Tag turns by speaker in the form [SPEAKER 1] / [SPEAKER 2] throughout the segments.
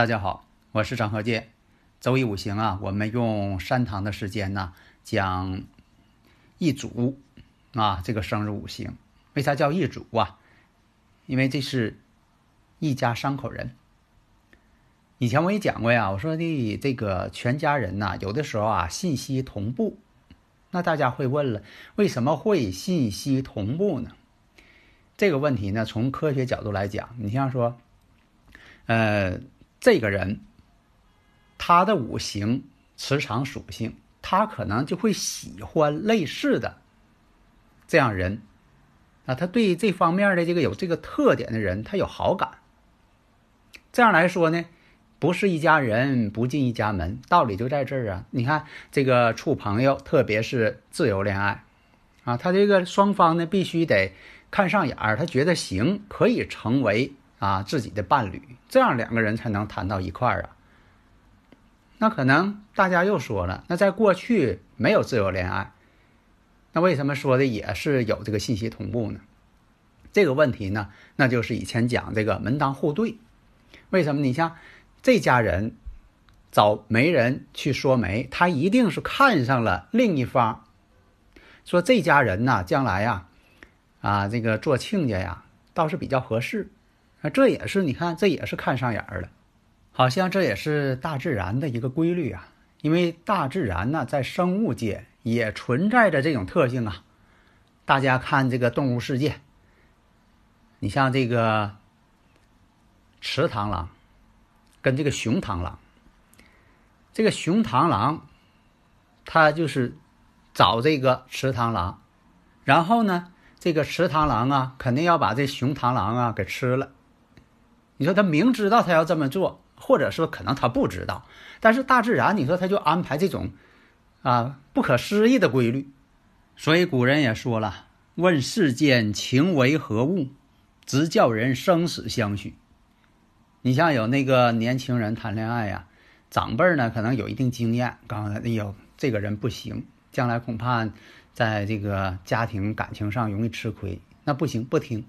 [SPEAKER 1] 大家好，我是张和建。周易五行啊，我们用三堂的时间呢讲一组啊这个生日五行。为啥叫一组啊？因为这是一家三口人。以前我也讲过呀，我说的这个全家人呐，有的时候啊信息同步。那大家会问了，为什么会信息同步呢？这个问题呢，从科学角度来讲，你像说，呃。这个人，他的五行磁场属性，他可能就会喜欢类似的这样人啊，他对这方面的这个有这个特点的人，他有好感。这样来说呢，不是一家人不进一家门，道理就在这儿啊。你看这个处朋友，特别是自由恋爱啊，他这个双方呢必须得看上眼儿，他觉得行，可以成为。啊，自己的伴侣，这样两个人才能谈到一块儿啊。那可能大家又说了，那在过去没有自由恋爱，那为什么说的也是有这个信息同步呢？这个问题呢，那就是以前讲这个门当户对。为什么？你像这家人找媒人去说媒，他一定是看上了另一方，说这家人呢，将来呀，啊，这个做亲家呀，倒是比较合适。那这也是你看，这也是看上眼儿了，好像这也是大自然的一个规律啊。因为大自然呢，在生物界也存在着这种特性啊。大家看这个动物世界，你像这个池螳螂跟这个雄螳螂，这个雄螳螂它就是找这个池螳螂，然后呢，这个池螳螂啊，肯定要把这雄螳螂啊给吃了。你说他明知道他要这么做，或者说可能他不知道，但是大自然，你说他就安排这种，啊不可思议的规律。所以古人也说了：“问世间情为何物，直叫人生死相许。”你像有那个年轻人谈恋爱呀，长辈呢可能有一定经验，告诉他：“哎呦，这个人不行，将来恐怕在这个家庭感情上容易吃亏。”那不行，不听，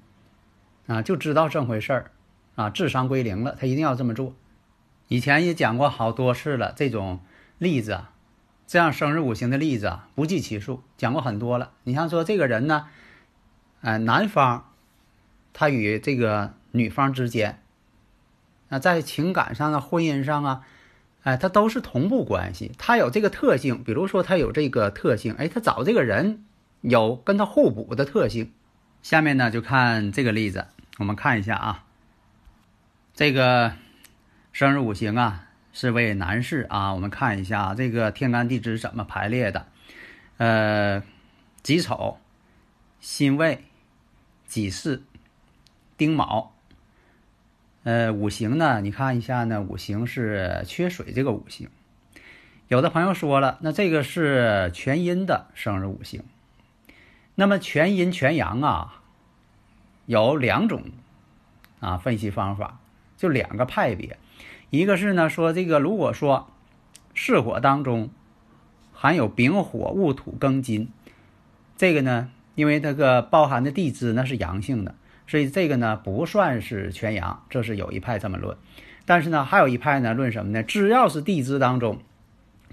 [SPEAKER 1] 啊，就知道这回事儿。啊，智商归零了，他一定要这么做。以前也讲过好多次了，这种例子，这样生日五行的例子啊，不计其数，讲过很多了。你像说这个人呢，呃，男方他与这个女方之间，那在情感上啊、婚姻上啊，哎，他都是同步关系，他有这个特性。比如说他有这个特性，哎，他找这个人有跟他互补的特性。下面呢，就看这个例子，我们看一下啊。这个生日五行啊，是为男士啊。我们看一下这个天干地支怎么排列的。呃，己丑、辛未、己巳、丁卯。呃，五行呢，你看一下呢，五行是缺水这个五行。有的朋友说了，那这个是全阴的生日五行。那么全阴全阳啊，有两种啊分析方法。就两个派别，一个是呢说这个如果说巳火当中含有丙火戊土庚金，这个呢因为这个包含的地支那是阳性的，所以这个呢不算是全阳，这是有一派这么论。但是呢还有一派呢论什么呢？只要是地支当中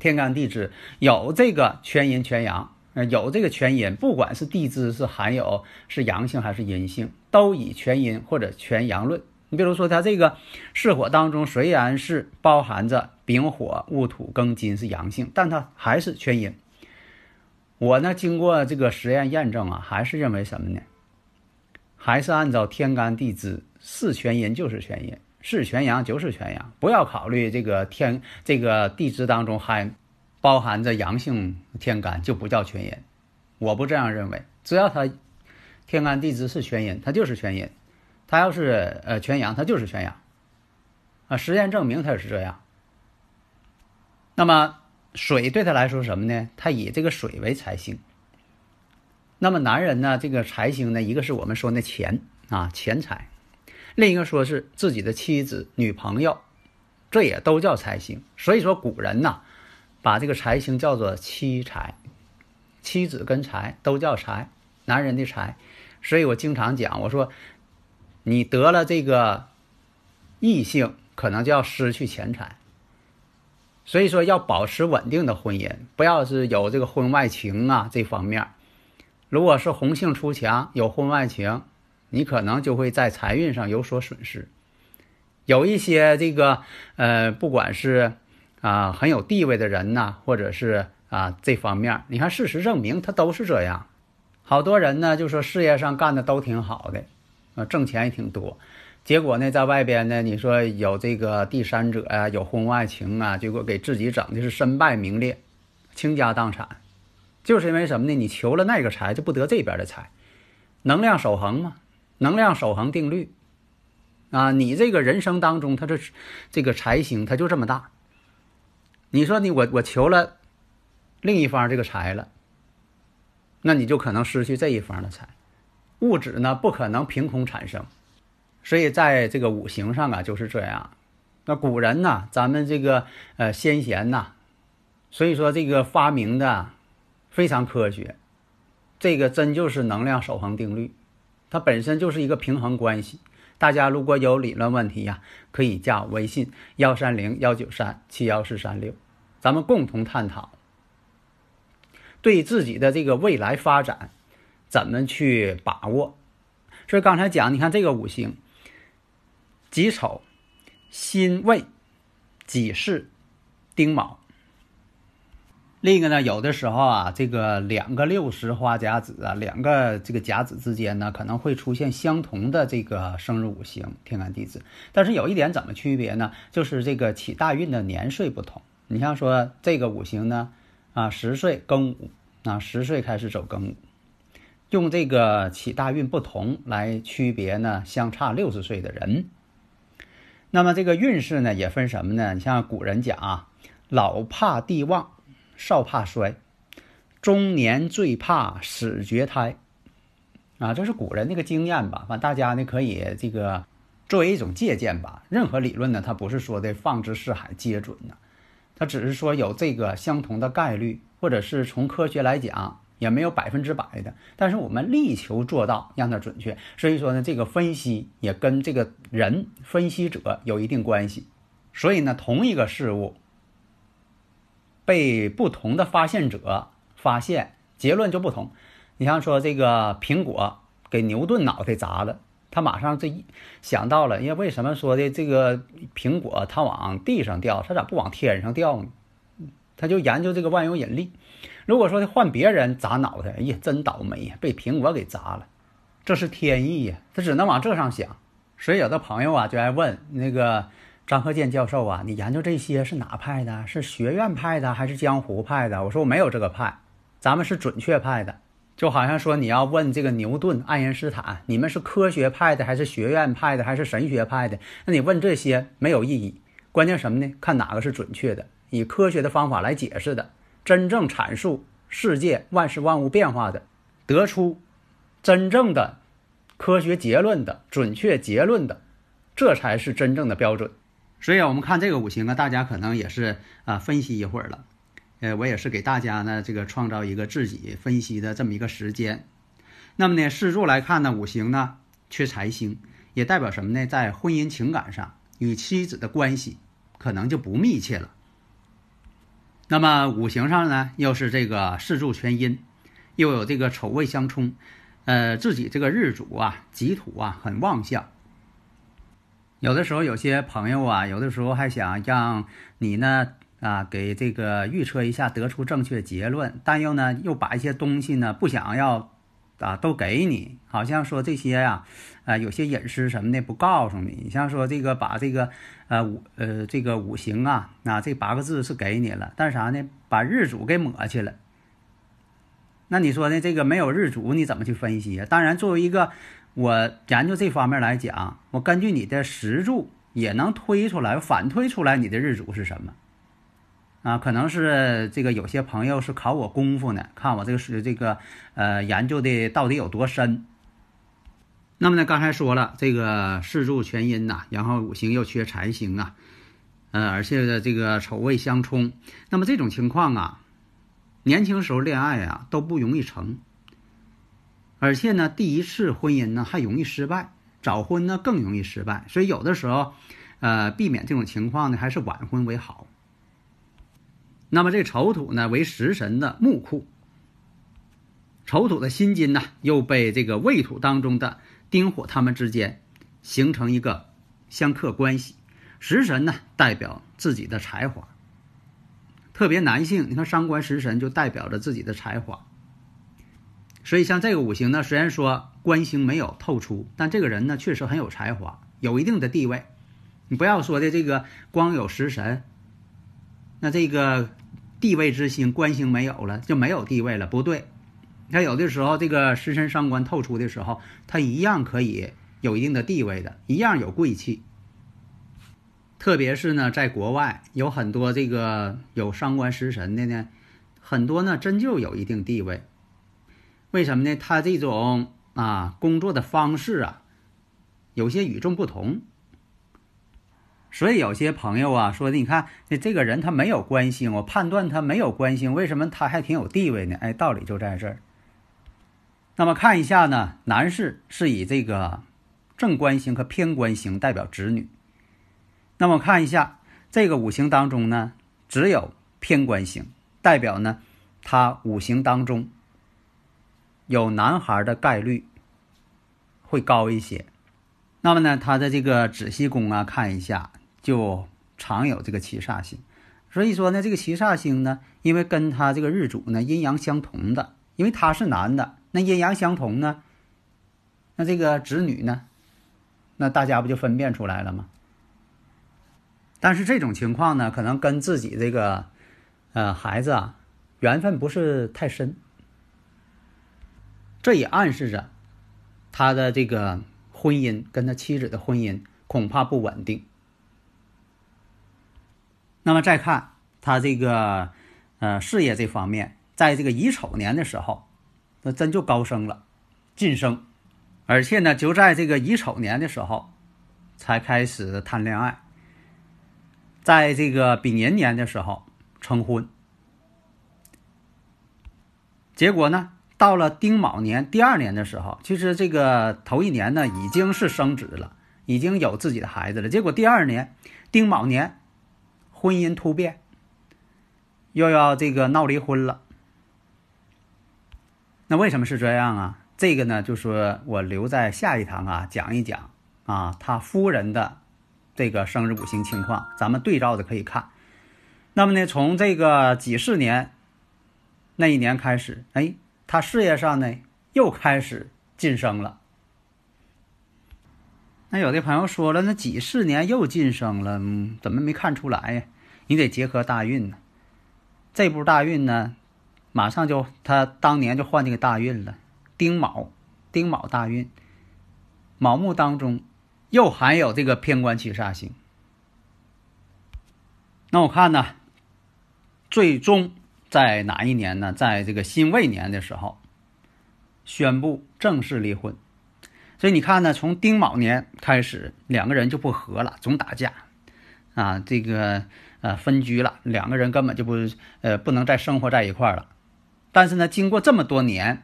[SPEAKER 1] 天干地支有这个全阴全阳，有这个全阴，不管是地支是含有是阳性还是阴性，都以全阴或者全阳论。你比如说，它这个巳火当中虽然是包含着丙火、戊土、庚金是阳性，但它还是全阴。我呢，经过这个实验验证啊，还是认为什么呢？还是按照天干地支，是全阴就是全阴，是全阳就是全阳，不要考虑这个天这个地支当中含包含着阳性天干就不叫全阴。我不这样认为，只要它天干地支是全阴，它就是全阴；他要是呃全阳，他就是全阳。啊，实验证明他也是这样。那么水对他来说什么呢？他以这个水为财星。那么男人呢，这个财星呢，一个是我们说那钱啊，钱财；另一个说是自己的妻子、女朋友，这也都叫财星。所以说古人呐，把这个财星叫做妻财，妻子跟财都叫财，男人的财。所以我经常讲，我说你得了这个异性，可能就要失去钱财。所以说要保持稳定的婚姻，不要是有这个婚外情啊这方面。如果是红杏出墙，有婚外情，你可能就会在财运上有所损失。有一些这个呃，不管是啊很有地位的人呐，或者是啊这方面，你看事实证明他都是这样。好多人呢就说事业上干的都挺好的，啊挣钱也挺多，结果呢在外边呢，你说有这个第三者呀，有婚外情啊，结果给自己整的是身败名裂，倾家荡产。就是因为什么呢？你求了那个财，就不得这边的财，能量守恒嘛？能量守恒定律啊！你这个人生当中，他这这个财星，他就这么大。你说你我我求了另一方这个财了，那你就可能失去这一方的财。物质呢，不可能凭空产生，所以在这个五行上啊，就是这样。那古人呢，咱们这个呃先贤呐，所以说这个发明的。非常科学，这个真就是能量守恒定律，它本身就是一个平衡关系。大家如果有理论问题呀，可以加我微信幺三零幺九三七幺四三六，咱们共同探讨对自己的这个未来发展怎么去把握。所以刚才讲，你看这个五行：己丑、辛未、己巳、丁卯。另一个呢，有的时候啊，这个两个六十花甲子啊，两个这个甲子之间呢，可能会出现相同的这个生日五行天干地支。但是有一点怎么区别呢？就是这个起大运的年岁不同。你像说这个五行呢，啊，十岁庚午啊，十岁开始走庚午，用这个起大运不同来区别呢，相差六十岁的人。那么这个运势呢，也分什么呢？你像古人讲啊，老怕地旺。少怕衰，中年最怕死绝胎，啊，这是古人那个经验吧？反正大家呢可以这个作为一种借鉴吧。任何理论呢，它不是说的放之四海皆准呢，它只是说有这个相同的概率，或者是从科学来讲也没有百分之百的。但是我们力求做到让它准确，所以说呢，这个分析也跟这个人分析者有一定关系。所以呢，同一个事物。被不同的发现者发现，结论就不同。你像说这个苹果给牛顿脑袋砸了，他马上这一想到了，因为为什么说的这个苹果它往地上掉，它咋不往天上掉呢？他就研究这个万有引力。如果说换别人砸脑袋，哎呀，真倒霉呀，被苹果给砸了，这是天意呀，他只能往这上想。所以有的朋友啊，就爱问那个。张鹤健教授啊，你研究这些是哪派的？是学院派的还是江湖派的？我说我没有这个派，咱们是准确派的。就好像说你要问这个牛顿、爱因斯坦，你们是科学派的还是学院派的还是神学派的？那你问这些没有意义。关键什么呢？看哪个是准确的，以科学的方法来解释的，真正阐述世界万事万物变化的，得出真正的科学结论的准确结论的，这才是真正的标准。所以，我们看这个五行啊，大家可能也是啊分析一会儿了。呃，我也是给大家呢这个创造一个自己分析的这么一个时间。那么呢，四柱来看呢，五行呢缺财星，也代表什么呢？在婚姻情感上与妻子的关系可能就不密切了。那么五行上呢，又是这个四柱全阴，又有这个丑未相冲，呃，自己这个日主啊己土啊很旺相。有的时候，有些朋友啊，有的时候还想让你呢啊，给这个预测一下，得出正确结论，但又呢，又把一些东西呢不想要啊都给你，好像说这些呀，啊有些隐私什么的不告诉你。你像说这个把这个呃五呃这个五行啊，啊这八个字是给你了，但是啥呢？把日主给抹去了。那你说呢？这个没有日主，你怎么去分析啊？当然，作为一个我研究这方面来讲，我根据你的时柱也能推出来，反推出来你的日主是什么啊？可能是这个有些朋友是考我功夫呢，看我这个是这个呃研究的到底有多深。那么呢，刚才说了这个四柱全阴呐，然后五行又缺财星啊，呃，而且的这个丑未相冲，那么这种情况啊。年轻时候恋爱啊都不容易成，而且呢，第一次婚姻呢还容易失败，早婚呢更容易失败，所以有的时候，呃，避免这种情况呢，还是晚婚为好。那么这丑土呢为食神的木库，丑土的辛金呢又被这个未土当中的丁火他们之间形成一个相克关系，食神呢代表自己的才华。特别男性，你看伤官食神就代表着自己的才华，所以像这个五行呢，虽然说官星没有透出，但这个人呢确实很有才华，有一定的地位。你不要说的这个光有食神，那这个地位之星官星没有了就没有地位了，不对。他有的时候这个食神伤官透出的时候，他一样可以有一定的地位的，一样有贵气。特别是呢，在国外有很多这个有伤官食神的呢，很多呢真就有一定地位。为什么呢？他这种啊工作的方式啊，有些与众不同。所以有些朋友啊说的，你看这这个人他没有官星，我判断他没有官星，为什么他还挺有地位呢？哎，道理就在这儿。那么看一下呢，男士是以这个正官星和偏官星代表子女。那么看一下这个五行当中呢，只有偏官星，代表呢，他五行当中有男孩的概率会高一些。那么呢，他的这个子息宫啊，看一下就常有这个七煞星。所以说呢，这个七煞星呢，因为跟他这个日主呢阴阳相同的，因为他是男的，那阴阳相同呢，那这个子女呢，那大家不就分辨出来了吗？但是这种情况呢，可能跟自己这个，呃，孩子啊，缘分不是太深，这也暗示着他的这个婚姻跟他妻子的婚姻恐怕不稳定。那么再看他这个，呃，事业这方面，在这个乙丑年的时候，那真就高升了，晋升，而且呢，就在这个乙丑年的时候，才开始谈恋爱。在这个丙寅年的时候成婚，结果呢，到了丁卯年第二年的时候，其实这个头一年呢已经是生子了，已经有自己的孩子了。结果第二年丁卯年，婚姻突变，又要这个闹离婚了。那为什么是这样啊？这个呢，就说我留在下一堂啊讲一讲啊，他夫人的。这个生日五行情况，咱们对照的可以看。那么呢，从这个几四年那一年开始，哎，他事业上呢又开始晋升了。那有的朋友说了，那几四年又晋升了，怎么没看出来呀？你得结合大运呢。这部大运呢，马上就他当年就换这个大运了，丁卯，丁卯大运，卯木当中。又含有这个偏官七煞星，那我看呢，最终在哪一年呢？在这个辛未年的时候，宣布正式离婚。所以你看呢，从丁卯年开始，两个人就不和了，总打架，啊，这个呃分居了，两个人根本就不呃不能再生活在一块儿了。但是呢，经过这么多年，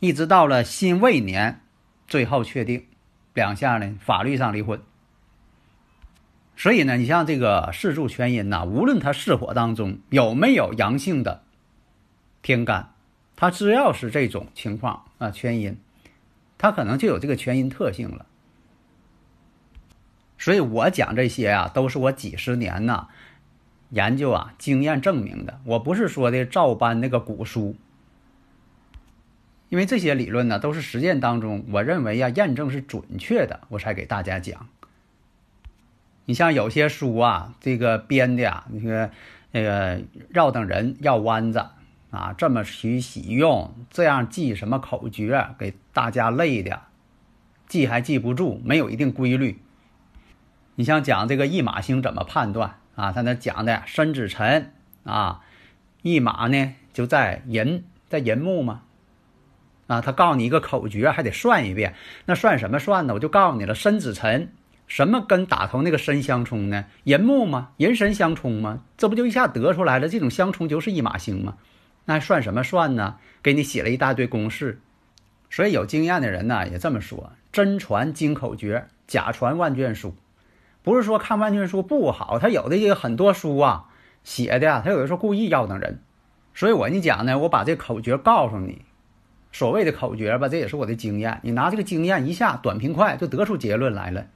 [SPEAKER 1] 一直到了辛未年，最后确定。两下呢，法律上离婚。所以呢，你像这个四柱全阴呐，无论他四火当中有没有阳性的天干，他只要是这种情况啊，全阴，他可能就有这个全因特性了。所以我讲这些啊，都是我几十年呐研究啊经验证明的，我不是说的照搬那个古书。因为这些理论呢都是实践当中我认为呀验证是准确的，我才给大家讲。你像有些书啊，这个编的呀，那个那个绕等人绕弯子啊，这么去使用，这样记什么口诀，给大家累的，记还记不住，没有一定规律。你像讲这个驿马星怎么判断啊？他那讲的申子辰啊，驿马呢就在寅，在寅木嘛。啊，他告诉你一个口诀，还得算一遍。那算什么算呢？我就告诉你了，申子辰，什么跟打头那个申相冲呢？寅木嘛，寅申相冲嘛，这不就一下得出来了？这种相冲就是一马星嘛。那算什么算呢？给你写了一大堆公式。所以有经验的人呢也这么说：真传金口诀，假传万卷书。不是说看万卷书不好，他有的这个很多书啊写的，他有的时候故意要等人。所以我跟你讲呢，我把这口诀告诉你。所谓的口诀吧，这也是我的经验。你拿这个经验一下，短平快就得出结论来了。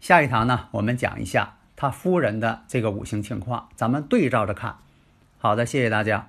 [SPEAKER 1] 下一堂呢，我们讲一下他夫人的这个五行情况，咱们对照着看。好的，谢谢大家。